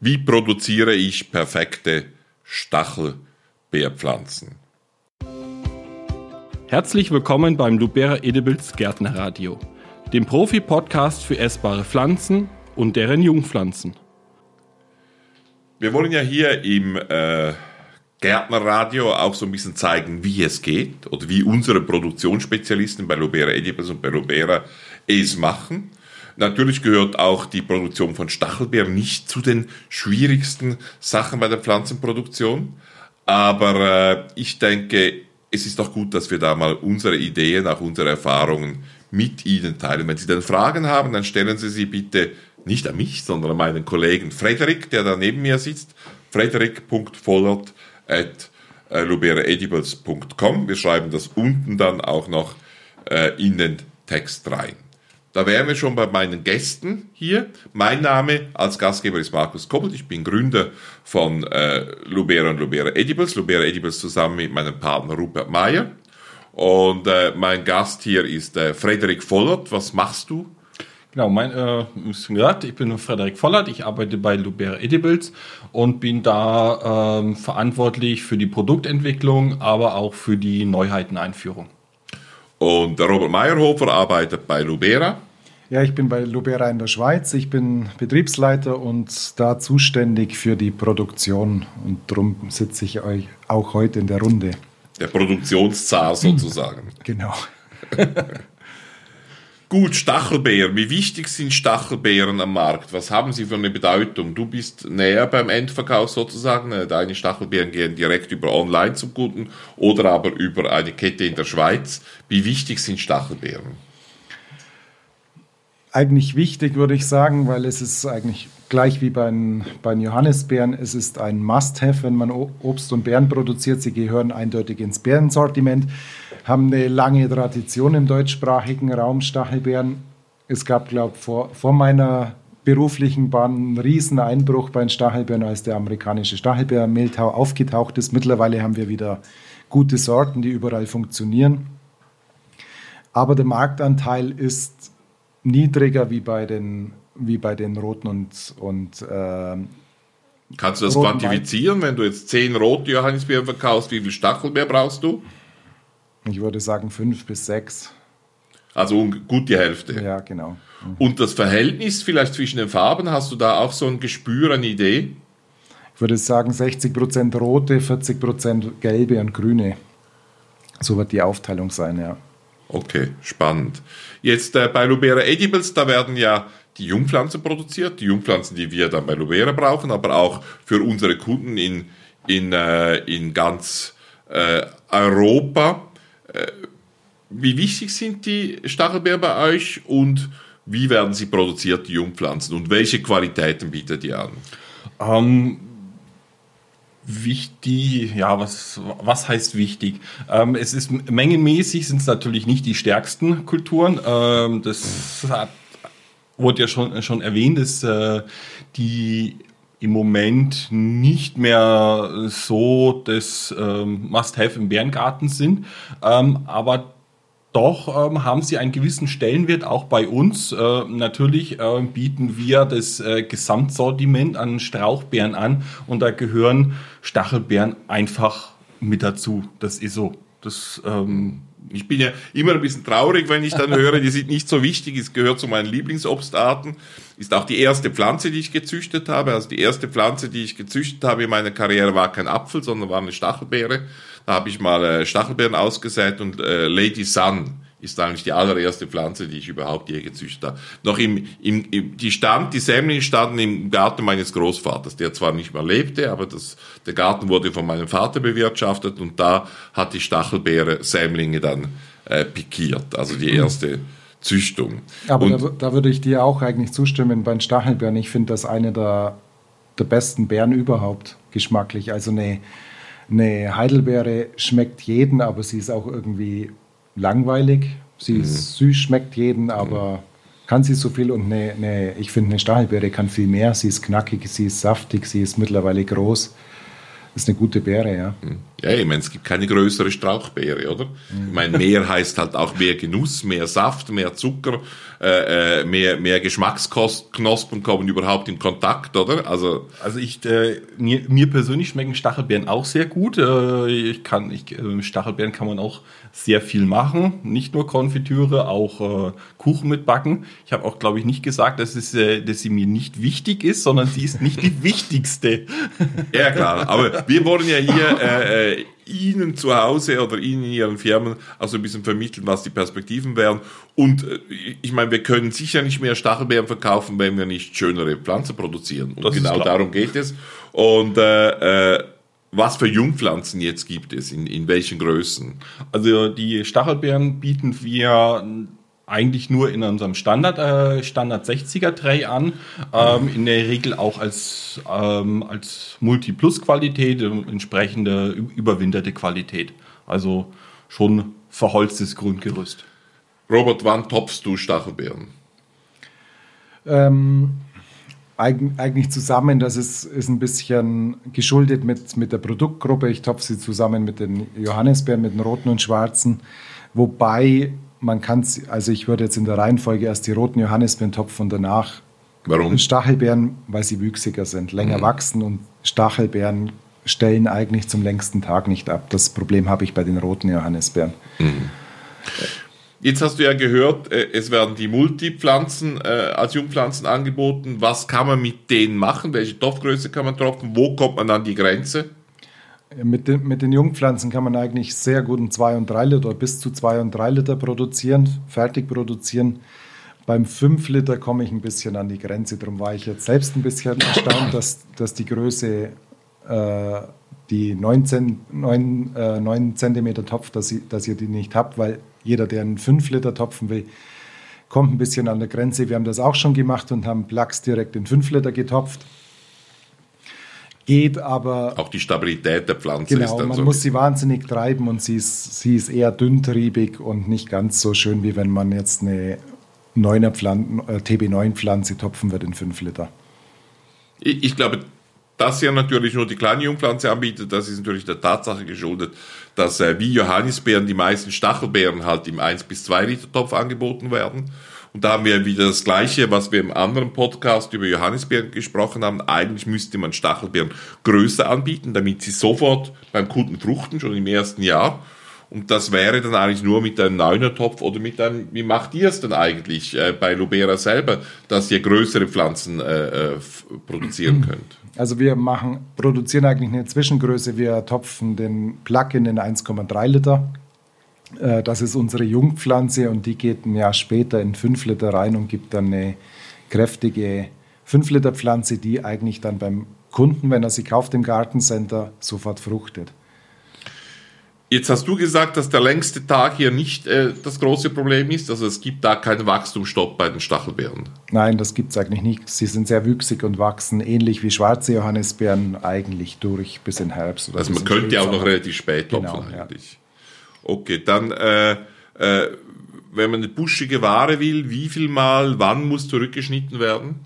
Wie produziere ich perfekte Stachelbeerpflanzen? Herzlich willkommen beim Lubera Edibles Gärtnerradio, dem Profi-Podcast für essbare Pflanzen und deren Jungpflanzen. Wir wollen ja hier im äh, Gärtnerradio auch so ein bisschen zeigen, wie es geht oder wie unsere Produktionsspezialisten bei Lubera Edibles und bei Lubera es machen. Natürlich gehört auch die Produktion von Stachelbeeren nicht zu den schwierigsten Sachen bei der Pflanzenproduktion. Aber äh, ich denke, es ist doch gut, dass wir da mal unsere Ideen, auch unsere Erfahrungen mit Ihnen teilen. Wenn Sie dann Fragen haben, dann stellen Sie sie bitte nicht an mich, sondern an meinen Kollegen Frederik, der da neben mir sitzt. Frederik.vollert at äh. Wir schreiben das unten dann auch noch äh, in den Text rein. Da wären wir schon bei meinen Gästen hier. Mein Name als Gastgeber ist Markus Koppelt. Ich bin Gründer von äh, Lubera und Lubera Edibles. Lubera Edibles zusammen mit meinem Partner Rupert Meyer. Und äh, mein Gast hier ist äh, Frederik Vollert. Was machst du? Genau, mein, äh, gesagt, ich bin Frederik Vollert, ich arbeite bei Lubera Edibles und bin da ähm, verantwortlich für die Produktentwicklung, aber auch für die Neuheiteneinführung. Und der Robert Meyerhofer arbeitet bei Lubera. Ja, ich bin bei Lubera in der Schweiz. Ich bin Betriebsleiter und da zuständig für die Produktion. Und darum sitze ich euch auch heute in der Runde. Der Produktionszar sozusagen. Genau. Gut, Stachelbeeren. Wie wichtig sind Stachelbeeren am Markt? Was haben sie für eine Bedeutung? Du bist näher beim Endverkauf sozusagen. Deine Stachelbeeren gehen direkt über online zum Kunden oder aber über eine Kette in der Schweiz. Wie wichtig sind Stachelbeeren? eigentlich wichtig, würde ich sagen, weil es ist eigentlich gleich wie bei den, Johannisbeeren. Es ist ein Must-Have, wenn man Obst und Beeren produziert. Sie gehören eindeutig ins Beerensortiment, haben eine lange Tradition im deutschsprachigen Raum, Stachelbeeren. Es gab, glaube ich, vor, vor meiner beruflichen Bahn einen riesen Einbruch bei den Stachelbeeren, als der amerikanische Stachelbeer Mehltau aufgetaucht ist. Mittlerweile haben wir wieder gute Sorten, die überall funktionieren. Aber der Marktanteil ist niedriger wie bei den, wie bei den roten und, und äh, Kannst du das quantifizieren, wenn du jetzt zehn rote Johannisbeeren verkaufst, wie viel Stachelbeer brauchst du? Ich würde sagen fünf bis sechs. Also gut die Hälfte. Ja, genau. Mhm. Und das Verhältnis vielleicht zwischen den Farben, hast du da auch so ein Gespür, eine Idee? Ich würde sagen 60% rote, 40% gelbe und grüne. So wird die Aufteilung sein, ja. Okay, spannend. Jetzt äh, bei Lubera Edibles, da werden ja die Jungpflanzen produziert, die Jungpflanzen, die wir dann bei Lubera brauchen, aber auch für unsere Kunden in, in, äh, in ganz äh, Europa. Äh, wie wichtig sind die Stachelbeeren bei euch und wie werden sie produziert, die Jungpflanzen, und welche Qualitäten bietet ihr an? Ähm, wichtig, ja, was, was heißt wichtig? Ähm, es ist mengenmäßig sind es natürlich nicht die stärksten Kulturen. Ähm, das hat, wurde ja schon, schon erwähnt, dass äh, die im Moment nicht mehr so das ähm, Must-Have im Bärengarten sind. Ähm, aber doch ähm, haben sie einen gewissen Stellenwert auch bei uns. Äh, natürlich äh, bieten wir das äh, Gesamtsortiment an Strauchbeeren an und da gehören Stachelbeeren einfach mit dazu. Das ist so. Das, ähm, ich bin ja immer ein bisschen traurig, wenn ich dann höre, die sind nicht so wichtig. Es gehört zu meinen Lieblingsobstarten. Ist auch die erste Pflanze, die ich gezüchtet habe. Also die erste Pflanze, die ich gezüchtet habe in meiner Karriere, war kein Apfel, sondern war eine Stachelbeere. Da habe ich mal äh, Stachelbeeren ausgesät und äh, Lady Sun ist eigentlich die allererste Pflanze, die ich überhaupt je gezüchtet habe. Noch im, im, im die stand, die Sämlinge standen im Garten meines Großvaters, der zwar nicht mehr lebte, aber das, der Garten wurde von meinem Vater bewirtschaftet und da hat die Stachelbeere Sämlinge dann äh, pikiert, also die erste Züchtung. Aber da, da, würde ich dir auch eigentlich zustimmen bei den Stachelbeeren. Ich finde das eine der, der besten Beeren überhaupt geschmacklich. Also eine eine Heidelbeere schmeckt jeden, aber sie ist auch irgendwie langweilig. Sie mhm. ist süß, schmeckt jeden, aber mhm. kann sie so viel. Und eine, eine ich finde, eine Stachelbeere kann viel mehr. Sie ist knackig, sie ist saftig, sie ist mittlerweile groß. Das ist eine gute Beere, ja. Mhm. Ja, ich meine, es gibt keine größere Strauchbeere, oder? Ich meine, mehr heißt halt auch mehr Genuss, mehr Saft, mehr Zucker, äh, äh mehr, mehr Geschmacksknospen kommen überhaupt in Kontakt, oder? Also, also ich, äh, mir, mir persönlich schmecken Stachelbeeren auch sehr gut. Äh, ich kann, ich, äh, Stachelbeeren kann man auch sehr viel machen, nicht nur Konfitüre, auch äh, Kuchen mitbacken. Ich habe auch, glaube ich, nicht gesagt, dass, es, äh, dass sie mir nicht wichtig ist, sondern sie ist nicht die wichtigste. Ja, klar. Aber wir wollen ja hier äh, äh, Ihnen zu Hause oder Ihnen in Ihren Firmen auch so ein bisschen vermitteln, was die Perspektiven wären. Und äh, ich meine, wir können sicher nicht mehr Stachelbeeren verkaufen, wenn wir nicht schönere Pflanzen produzieren. Und das genau darum geht es. Und äh, äh, was für Jungpflanzen jetzt gibt es, in, in welchen Größen? Also die Stachelbeeren bieten wir eigentlich nur in unserem Standard, äh, Standard 60er Tray an. Ähm, in der Regel auch als, ähm, als Multi-Plus-Qualität, entsprechende überwinterte Qualität. Also schon verholztes Grundgerüst. Robert, wann topfst du Stachelbeeren? Ähm, eigentlich zusammen, das ist, ist ein bisschen geschuldet mit, mit der Produktgruppe. Ich topfe sie zusammen mit den Johannisbeeren, mit den roten und schwarzen. Wobei man kann es, also ich würde jetzt in der Reihenfolge erst die roten Johannisbeeren topfen und danach Warum? Stachelbeeren, weil sie wüchsiger sind, länger mhm. wachsen und Stachelbeeren stellen eigentlich zum längsten Tag nicht ab. Das Problem habe ich bei den roten Johannisbeeren. Mhm. Jetzt hast du ja gehört, äh, es werden die Multipflanzen äh, als Jungpflanzen angeboten. Was kann man mit denen machen? Welche Topfgröße kann man tropfen? Wo kommt man an die Grenze? Mit den, mit den Jungpflanzen kann man eigentlich sehr gut einen 2 und 3 Liter, bis zu 2 und 3 Liter produzieren, fertig produzieren. Beim 5 Liter komme ich ein bisschen an die Grenze. Darum war ich jetzt selbst ein bisschen erstaunt, dass, dass die Größe, äh, die 9, 9, äh, 9 cm Topf, dass, ich, dass ihr die nicht habt, weil jeder, der einen 5 Liter topfen will, kommt ein bisschen an der Grenze. Wir haben das auch schon gemacht und haben Plax direkt in 5 Liter getopft geht, aber. Auch die Stabilität der Pflanze genau, ist dann man so. Man muss sie wahnsinnig treiben und sie ist, sie ist eher dünntriebig und nicht ganz so schön, wie wenn man jetzt eine 9er Pflanzen, äh, TB9-Pflanze topfen wird in 5 Liter. Ich, ich glaube, dass ja natürlich nur die kleine Jungpflanze anbietet, das ist natürlich der Tatsache geschuldet, dass äh, wie Johannisbeeren die meisten Stachelbeeren halt im 1 bis 2 Liter Topf angeboten werden. Und da haben wir wieder das Gleiche, was wir im anderen Podcast über Johannisbeeren gesprochen haben. Eigentlich müsste man Stachelbeeren größer anbieten, damit sie sofort beim Kunden fruchten, schon im ersten Jahr. Und das wäre dann eigentlich nur mit einem Neunertopf oder mit einem, wie macht ihr es denn eigentlich äh, bei Lubera selber, dass ihr größere Pflanzen äh, äh produzieren könnt? Also wir machen, produzieren eigentlich eine Zwischengröße. Wir topfen den Plug-in in 1,3 Liter äh, das ist unsere Jungpflanze und die geht ein Jahr später in 5 Liter rein und gibt dann eine kräftige 5 Liter Pflanze, die eigentlich dann beim Kunden, wenn er sie kauft im Gartencenter, sofort fruchtet. Jetzt hast du gesagt, dass der längste Tag hier nicht äh, das große Problem ist. Also es gibt da keinen Wachstumsstopp bei den Stachelbeeren. Nein, das gibt es eigentlich nicht. Sie sind sehr wüchsig und wachsen ähnlich wie schwarze Johannisbeeren eigentlich durch bis in Herbst. also man könnte ja auch noch relativ spät topfen genau, eigentlich. Ja. Okay, dann, äh, äh, wenn man eine buschige Ware will, wie viel Mal, wann muss zurückgeschnitten werden?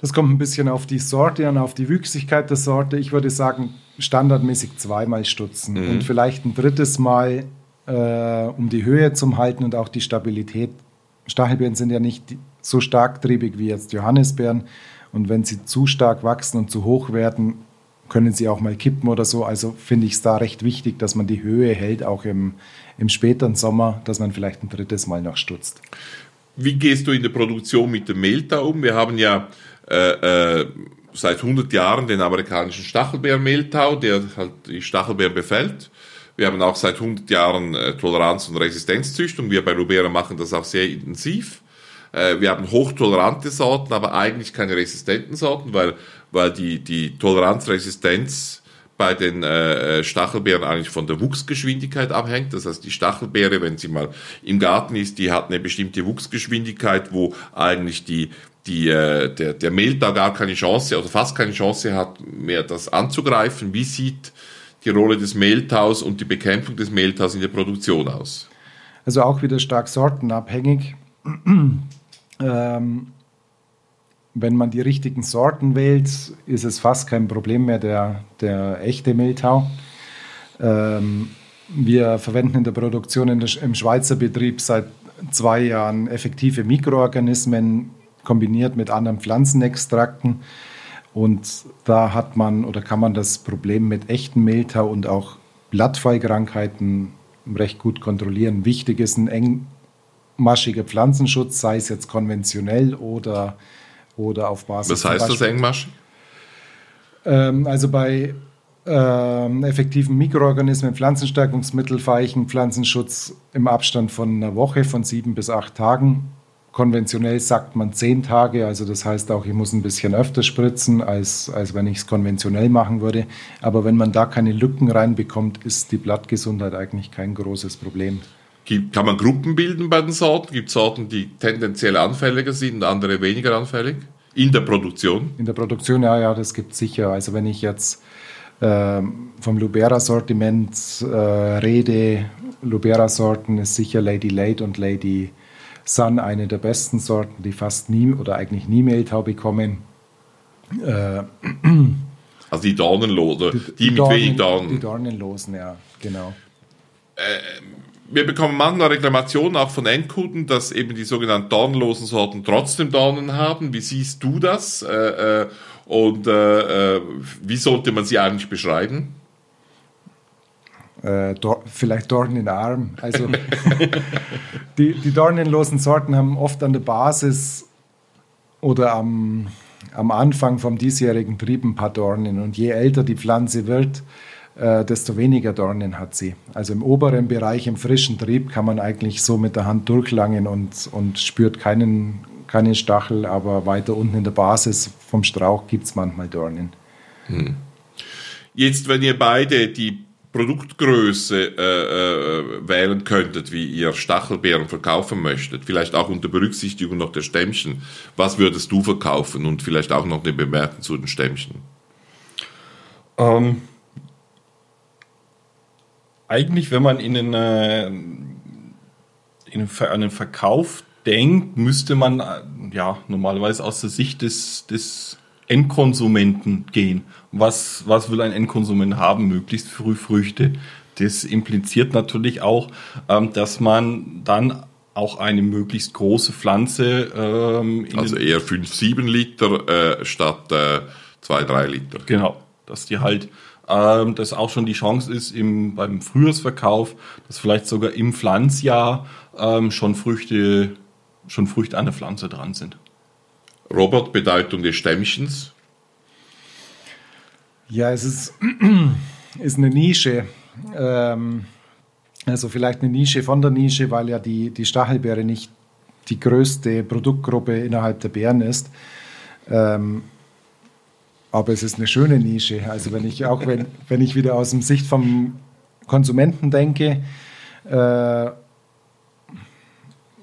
Das kommt ein bisschen auf die Sorte an, auf die Wüchsigkeit der Sorte. Ich würde sagen, standardmäßig zweimal stutzen mhm. und vielleicht ein drittes Mal, äh, um die Höhe zu halten und auch die Stabilität. Stachelbeeren sind ja nicht so starktriebig wie jetzt Johannisbeeren. Und wenn sie zu stark wachsen und zu hoch werden, können sie auch mal kippen oder so. Also finde ich es da recht wichtig, dass man die Höhe hält, auch im, im späteren Sommer, dass man vielleicht ein drittes Mal noch stutzt. Wie gehst du in der Produktion mit dem Mehltau um? Wir haben ja äh, äh, seit 100 Jahren den amerikanischen Stachelbeermehltau, der halt die Stachelbeeren befällt. Wir haben auch seit 100 Jahren äh, Toleranz- und Resistenzzüchtung. Wir bei Rubera machen das auch sehr intensiv. Äh, wir haben hochtolerante Sorten, aber eigentlich keine resistenten Sorten, weil weil die, die Toleranzresistenz bei den äh, äh, Stachelbeeren eigentlich von der Wuchsgeschwindigkeit abhängt. Das heißt, die Stachelbeere, wenn sie mal im Garten ist, die hat eine bestimmte Wuchsgeschwindigkeit, wo eigentlich die, die, äh, der, der Mehltau gar keine Chance oder fast keine Chance hat, mehr das anzugreifen. Wie sieht die Rolle des Mehltaus und die Bekämpfung des Mehltaus in der Produktion aus? Also auch wieder stark sortenabhängig. ähm, wenn man die richtigen Sorten wählt, ist es fast kein Problem mehr, der, der echte Mehltau. Ähm, wir verwenden in der Produktion in der, im Schweizer Betrieb seit zwei Jahren effektive Mikroorganismen kombiniert mit anderen Pflanzenextrakten. Und da hat man oder kann man das Problem mit echten Mehltau und auch Blattfallkrankheiten recht gut kontrollieren. Wichtig ist ein engmaschiger Pflanzenschutz, sei es jetzt konventionell oder, oder auf Basis. Was heißt das engmaschig? Ähm, also bei ähm, effektiven Mikroorganismen, Pflanzenstärkungsmittel, Feichen, Pflanzenschutz im Abstand von einer Woche, von sieben bis acht Tagen. Konventionell sagt man zehn Tage, also das heißt auch, ich muss ein bisschen öfter spritzen, als, als wenn ich es konventionell machen würde. Aber wenn man da keine Lücken reinbekommt, ist die Blattgesundheit eigentlich kein großes Problem. Kann man Gruppen bilden bei den Sorten? Gibt es Sorten, die tendenziell anfälliger sind und andere weniger anfällig? In der Produktion? In der Produktion, ja, ja, das gibt es sicher. Also wenn ich jetzt ähm, vom Lubera-Sortiment äh, rede, Lubera-Sorten ist sicher Lady Late und Lady Sun eine der besten Sorten, die fast nie oder eigentlich nie Mehltau bekommen. Äh, also die Dornenlose, die, die, die mit Dornen, wenig Dornen. Die Dornenlosen, ja, genau. Äh, wir bekommen manchmal Reklamationen auch von Endkunden, dass eben die sogenannten dornenlosen Sorten trotzdem Dornen haben. Wie siehst du das? Äh, äh und äh, äh, wie sollte man sie eigentlich beschreiben? Äh, Dor vielleicht Dornen in Arm. Also die, die dornenlosen Sorten haben oft an der Basis oder am, am Anfang vom diesjährigen Trieb ein paar Dornen. Und je älter die Pflanze wird, äh, desto weniger Dornen hat sie. Also im oberen Bereich, im frischen Trieb, kann man eigentlich so mit der Hand durchlangen und, und spürt keinen, keinen Stachel, aber weiter unten in der Basis vom Strauch gibt es manchmal Dornen. Hm. Jetzt, wenn ihr beide die Produktgröße äh, äh, wählen könntet, wie ihr Stachelbeeren verkaufen möchtet, vielleicht auch unter Berücksichtigung noch der Stämmchen, was würdest du verkaufen? Und vielleicht auch noch eine Bemerkung zu den Stämmchen? Ähm, eigentlich, wenn man in einen, äh, in einen Verkauf denkt, müsste man äh, ja normalerweise aus der Sicht des, des Endkonsumenten gehen. Was, was will ein Endkonsument haben? Möglichst früh Früchte. Das impliziert natürlich auch, ähm, dass man dann auch eine möglichst große Pflanze. Ähm, also eher 5, 7 Liter äh, statt 2, äh, 3 Liter. Genau, dass die halt ähm, dass auch schon die Chance ist im, beim Frühjahrsverkauf, dass vielleicht sogar im Pflanzjahr ähm, schon Früchte schon Früchte an der Pflanze dran sind. Robert, Bedeutung des Stämmchens? Ja, es ist, ist eine Nische. Ähm, also vielleicht eine Nische von der Nische, weil ja die, die Stachelbeere nicht die größte Produktgruppe innerhalb der Beeren ist. Ähm, aber es ist eine schöne Nische. Also wenn ich auch wenn, wenn ich wieder aus dem Sicht vom Konsumenten denke, äh,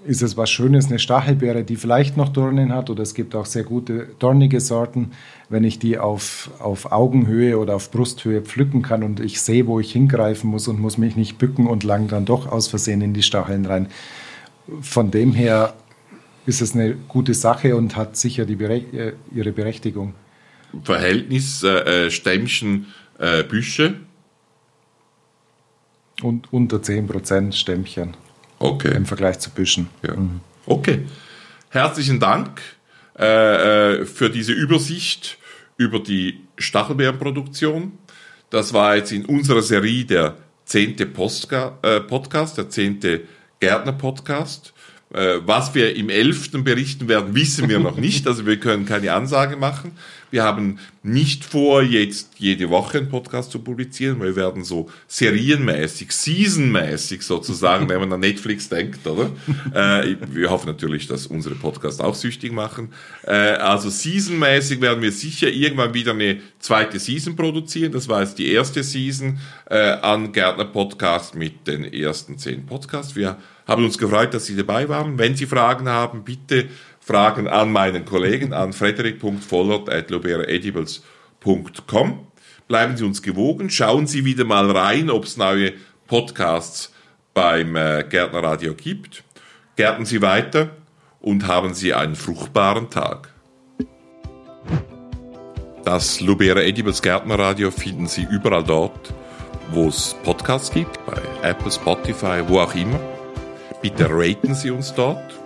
ist es was Schönes, eine Stachelbeere, die vielleicht noch Dornen hat, oder es gibt auch sehr gute dornige Sorten, wenn ich die auf, auf Augenhöhe oder auf Brusthöhe pflücken kann und ich sehe, wo ich hingreifen muss und muss mich nicht bücken und lang dann doch aus Versehen in die Stacheln rein. Von dem her ist es eine gute Sache und hat sicher die Bere äh, ihre Berechtigung. Verhältnis äh, äh Stämmchen äh, Büsche? Und unter 10% Stämmchen. Okay. Im Vergleich zu Büschen. Ja. Mhm. Okay. Herzlichen Dank äh, äh, für diese Übersicht über die Stachelbeerenproduktion. Das war jetzt in unserer Serie der zehnte äh, Podcast, der zehnte Gärtner-Podcast. Äh, was wir im elften berichten werden, wissen wir noch nicht. Also wir können keine Ansage machen. Wir haben nicht vor, jetzt jede Woche einen Podcast zu publizieren. Wir werden so serienmäßig, seasonmäßig sozusagen, wenn man an Netflix denkt, oder? Äh, wir hoffen natürlich, dass unsere Podcasts auch süchtig machen. Äh, also seasonmäßig werden wir sicher irgendwann wieder eine zweite Season produzieren. Das war jetzt die erste Season an Gärtner Podcast mit den ersten zehn Podcasts. Wir haben uns gefreut, dass Sie dabei waren. Wenn Sie Fragen haben, bitte Fragen an meinen Kollegen an frederik.vollert.loberaedibles.com. Bleiben Sie uns gewogen. Schauen Sie wieder mal rein, ob es neue Podcasts beim äh, Gärtnerradio gibt. Gärten Sie weiter und haben Sie einen fruchtbaren Tag. Das Lubera Edibles Gärtnerradio finden Sie überall dort, wo es Podcasts gibt, bei Apple, Spotify, wo auch immer. Bitte raten Sie uns dort.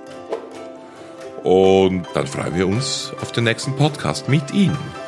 Und dann freuen wir uns auf den nächsten Podcast mit Ihnen.